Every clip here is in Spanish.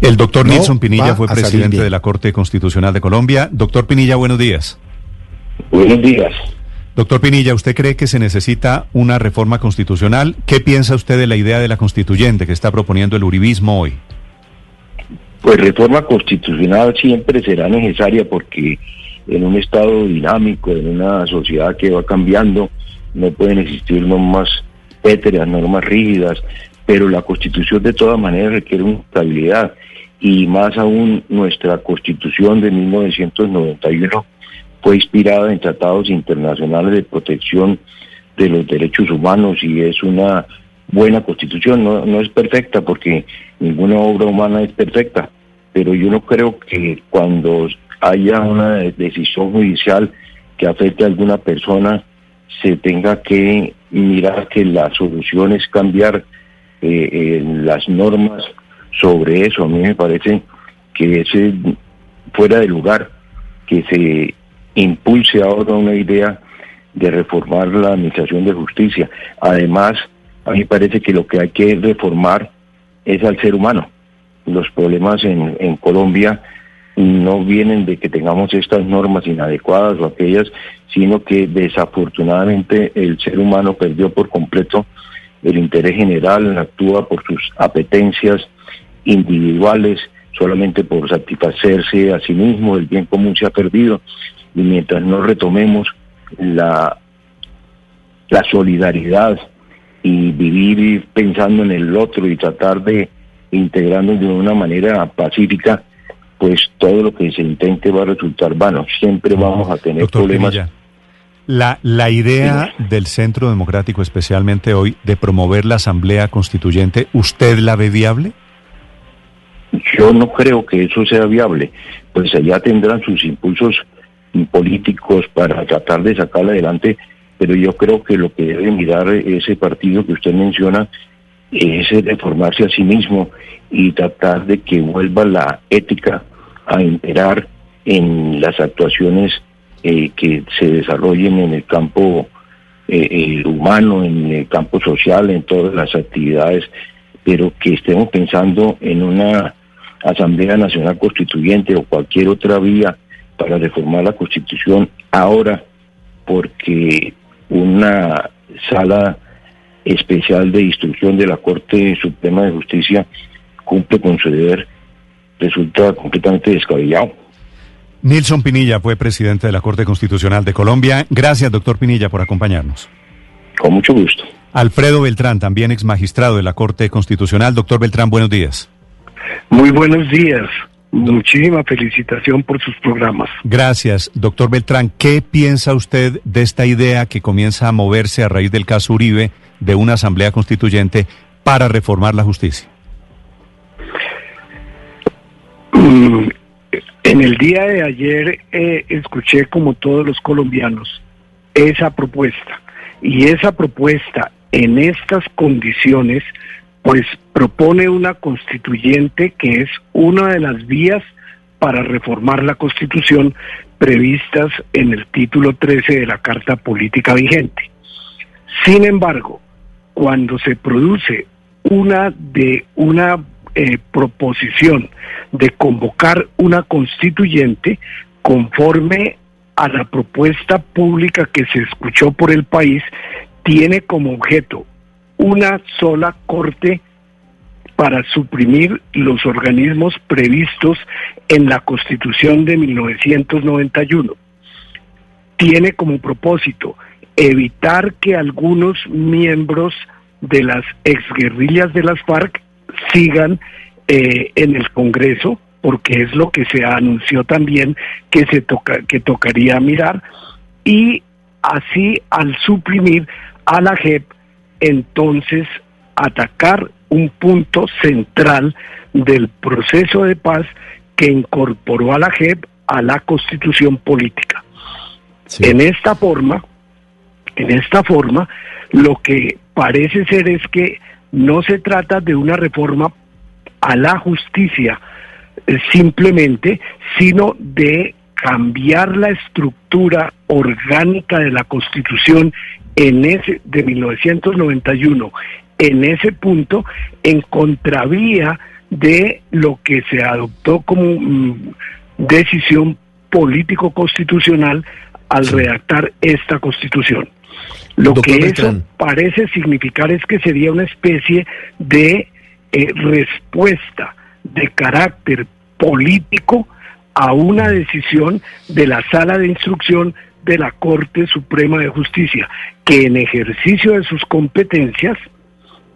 El doctor Nilson Pinilla fue presidente de la Corte Constitucional de Colombia. Doctor Pinilla, buenos días. Buenos días. Doctor Pinilla, ¿usted cree que se necesita una reforma constitucional? ¿Qué piensa usted de la idea de la constituyente que está proponiendo el uribismo hoy? Pues reforma constitucional siempre será necesaria porque en un estado dinámico, en una sociedad que va cambiando, no pueden existir normas pétreas, normas rígidas, pero la constitución de todas maneras requiere una estabilidad y más aún nuestra constitución de 1991 fue inspirada en tratados internacionales de protección de los derechos humanos y es una buena constitución, no, no es perfecta porque ninguna obra humana es perfecta, pero yo no creo que cuando haya una decisión judicial que afecte a alguna persona se tenga que mirar que la solución es cambiar eh, las normas sobre eso. A mí me parece que ese fuera de lugar que se impulse ahora una idea de reformar la administración de justicia. Además, a mí parece que lo que hay que reformar es al ser humano. Los problemas en, en Colombia no vienen de que tengamos estas normas inadecuadas o aquellas, sino que desafortunadamente el ser humano perdió por completo el interés general, actúa por sus apetencias individuales, solamente por satisfacerse a sí mismo, el bien común se ha perdido y mientras no retomemos la, la solidaridad y vivir pensando en el otro y tratar de integrarnos de una manera pacífica, pues todo lo que se intente va a resultar vano. Siempre vamos a tener problemas. La, la idea del Centro Democrático, especialmente hoy, de promover la Asamblea Constituyente, ¿usted la ve viable? Yo no creo que eso sea viable, pues allá tendrán sus impulsos políticos para tratar de sacarla adelante, pero yo creo que lo que debe mirar ese partido que usted menciona es reformarse a sí mismo y tratar de que vuelva la ética a imperar en las actuaciones eh, que se desarrollen en el campo eh, humano, en el campo social, en todas las actividades, pero que estemos pensando en una Asamblea Nacional Constituyente o cualquier otra vía para reformar la Constitución ahora, porque una sala especial de instrucción de la Corte Suprema de Justicia cumple con su deber, resulta completamente descabellado. Nilson Pinilla fue presidente de la Corte Constitucional de Colombia. Gracias, doctor Pinilla, por acompañarnos. Con mucho gusto. Alfredo Beltrán, también ex magistrado de la Corte Constitucional. Doctor Beltrán, buenos días. Muy buenos días. Muchísima felicitación por sus programas. Gracias. Doctor Beltrán, ¿qué piensa usted de esta idea que comienza a moverse a raíz del caso Uribe de una asamblea constituyente para reformar la justicia? Mm, en el día de ayer eh, escuché como todos los colombianos esa propuesta y esa propuesta en estas condiciones pues propone una constituyente que es una de las vías para reformar la constitución previstas en el título 13 de la Carta Política vigente. Sin embargo, cuando se produce una de una eh, proposición de convocar una constituyente conforme a la propuesta pública que se escuchó por el país, tiene como objeto una sola corte para suprimir los organismos previstos en la Constitución de 1991. Tiene como propósito evitar que algunos miembros de las exguerrillas de las FARC sigan eh, en el Congreso, porque es lo que se anunció también que se toca, que tocaría mirar, y así al suprimir a la JEP entonces atacar un punto central del proceso de paz que incorporó a la JEP a la constitución política. En esta forma, en esta forma, lo que parece ser es que no se trata de una reforma a la justicia eh, simplemente, sino de cambiar la estructura orgánica de la Constitución en ese de 1991 en ese punto en contravía de lo que se adoptó como mm, decisión político-constitucional al redactar esta constitución. Lo que eso parece significar es que sería una especie de eh, respuesta de carácter político a una decisión de la sala de instrucción de la Corte Suprema de Justicia, que en ejercicio de sus competencias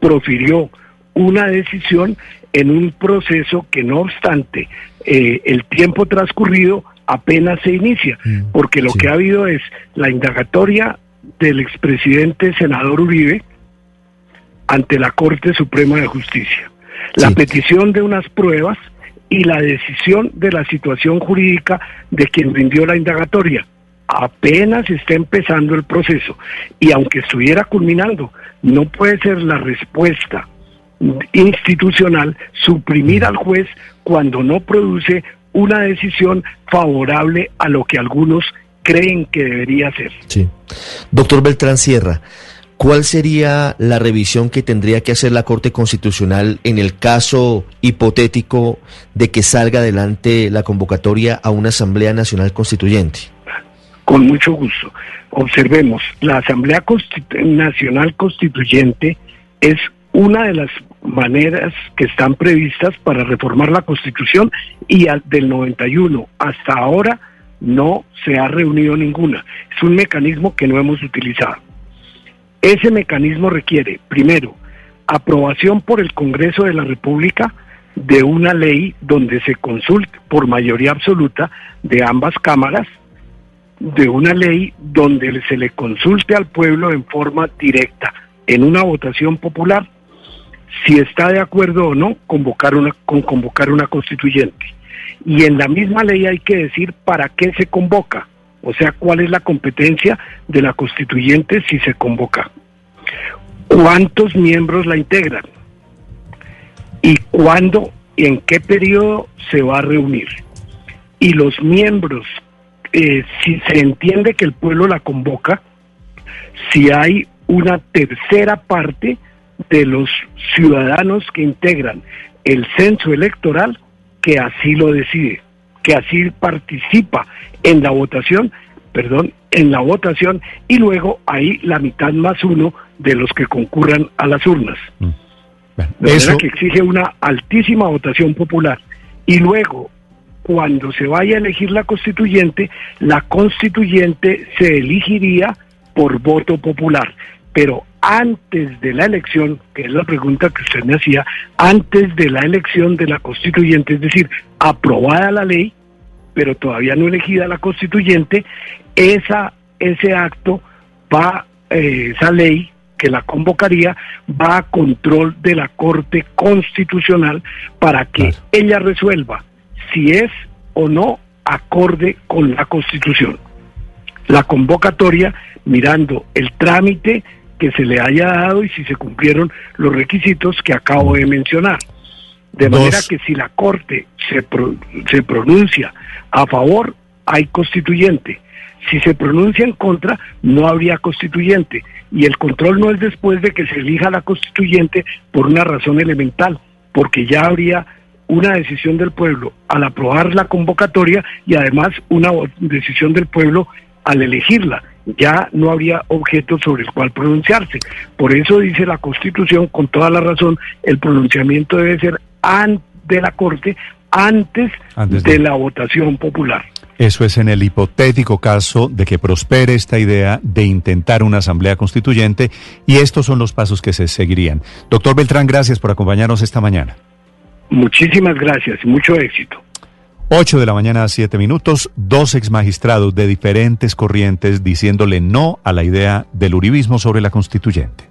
profirió una decisión en un proceso que no obstante eh, el tiempo transcurrido apenas se inicia, mm, porque lo que ha habido es la indagatoria del expresidente senador Uribe ante la Corte Suprema de Justicia, la petición de unas pruebas y la decisión de la situación jurídica de quien rindió la indagatoria. Apenas está empezando el proceso y aunque estuviera culminando, no puede ser la respuesta institucional suprimir al juez cuando no produce una decisión favorable a lo que algunos creen que debería ser. Sí. Doctor Beltrán Sierra, ¿cuál sería la revisión que tendría que hacer la Corte Constitucional en el caso hipotético de que salga adelante la convocatoria a una Asamblea Nacional Constituyente? Con mucho gusto. Observemos, la Asamblea Nacional Constituyente es una de las maneras que están previstas para reformar la Constitución y del 91 hasta ahora no se ha reunido ninguna. Es un mecanismo que no hemos utilizado. Ese mecanismo requiere, primero, aprobación por el Congreso de la República de una ley donde se consulte por mayoría absoluta de ambas cámaras, de una ley donde se le consulte al pueblo en forma directa en una votación popular si está de acuerdo o no convocar una, con convocar una constituyente. Y en la misma ley hay que decir para qué se convoca, o sea, cuál es la competencia de la constituyente si se convoca. ¿Cuántos miembros la integran? ¿Y cuándo y en qué periodo se va a reunir? Y los miembros, eh, si se entiende que el pueblo la convoca, si hay una tercera parte, de los ciudadanos que integran el censo electoral que así lo decide, que así participa en la votación, perdón, en la votación y luego hay la mitad más uno de los que concurran a las urnas. Mm. eso... que exige una altísima votación popular. Y luego, cuando se vaya a elegir la constituyente, la constituyente se elegiría por voto popular. Pero antes de la elección, que es la pregunta que usted me hacía, antes de la elección de la constituyente, es decir, aprobada la ley, pero todavía no elegida la constituyente, esa, ese acto va, eh, esa ley que la convocaría, va a control de la Corte Constitucional para que ella resuelva si es o no acorde con la Constitución. La convocatoria, mirando el trámite, que se le haya dado y si se cumplieron los requisitos que acabo de mencionar. De manera que si la Corte se, se pronuncia a favor, hay constituyente. Si se pronuncia en contra, no habría constituyente. Y el control no es después de que se elija la constituyente por una razón elemental, porque ya habría una decisión del pueblo al aprobar la convocatoria y además una decisión del pueblo al elegirla ya no habría objeto sobre el cual pronunciarse. Por eso dice la Constitución, con toda la razón, el pronunciamiento debe ser de la Corte antes, de, la votación popular. Eso es en el hipotético caso de que prospere esta idea de intentar una asamblea constituyente y estos son los pasos que se seguirían. Doctor Beltrán, gracias por acompañarnos esta mañana. Muchísimas gracias y mucho éxito. 8 de la mañana a 7 minutos, dos ex magistrados de diferentes corrientes diciéndole no a la idea del uribismo sobre la constituyente.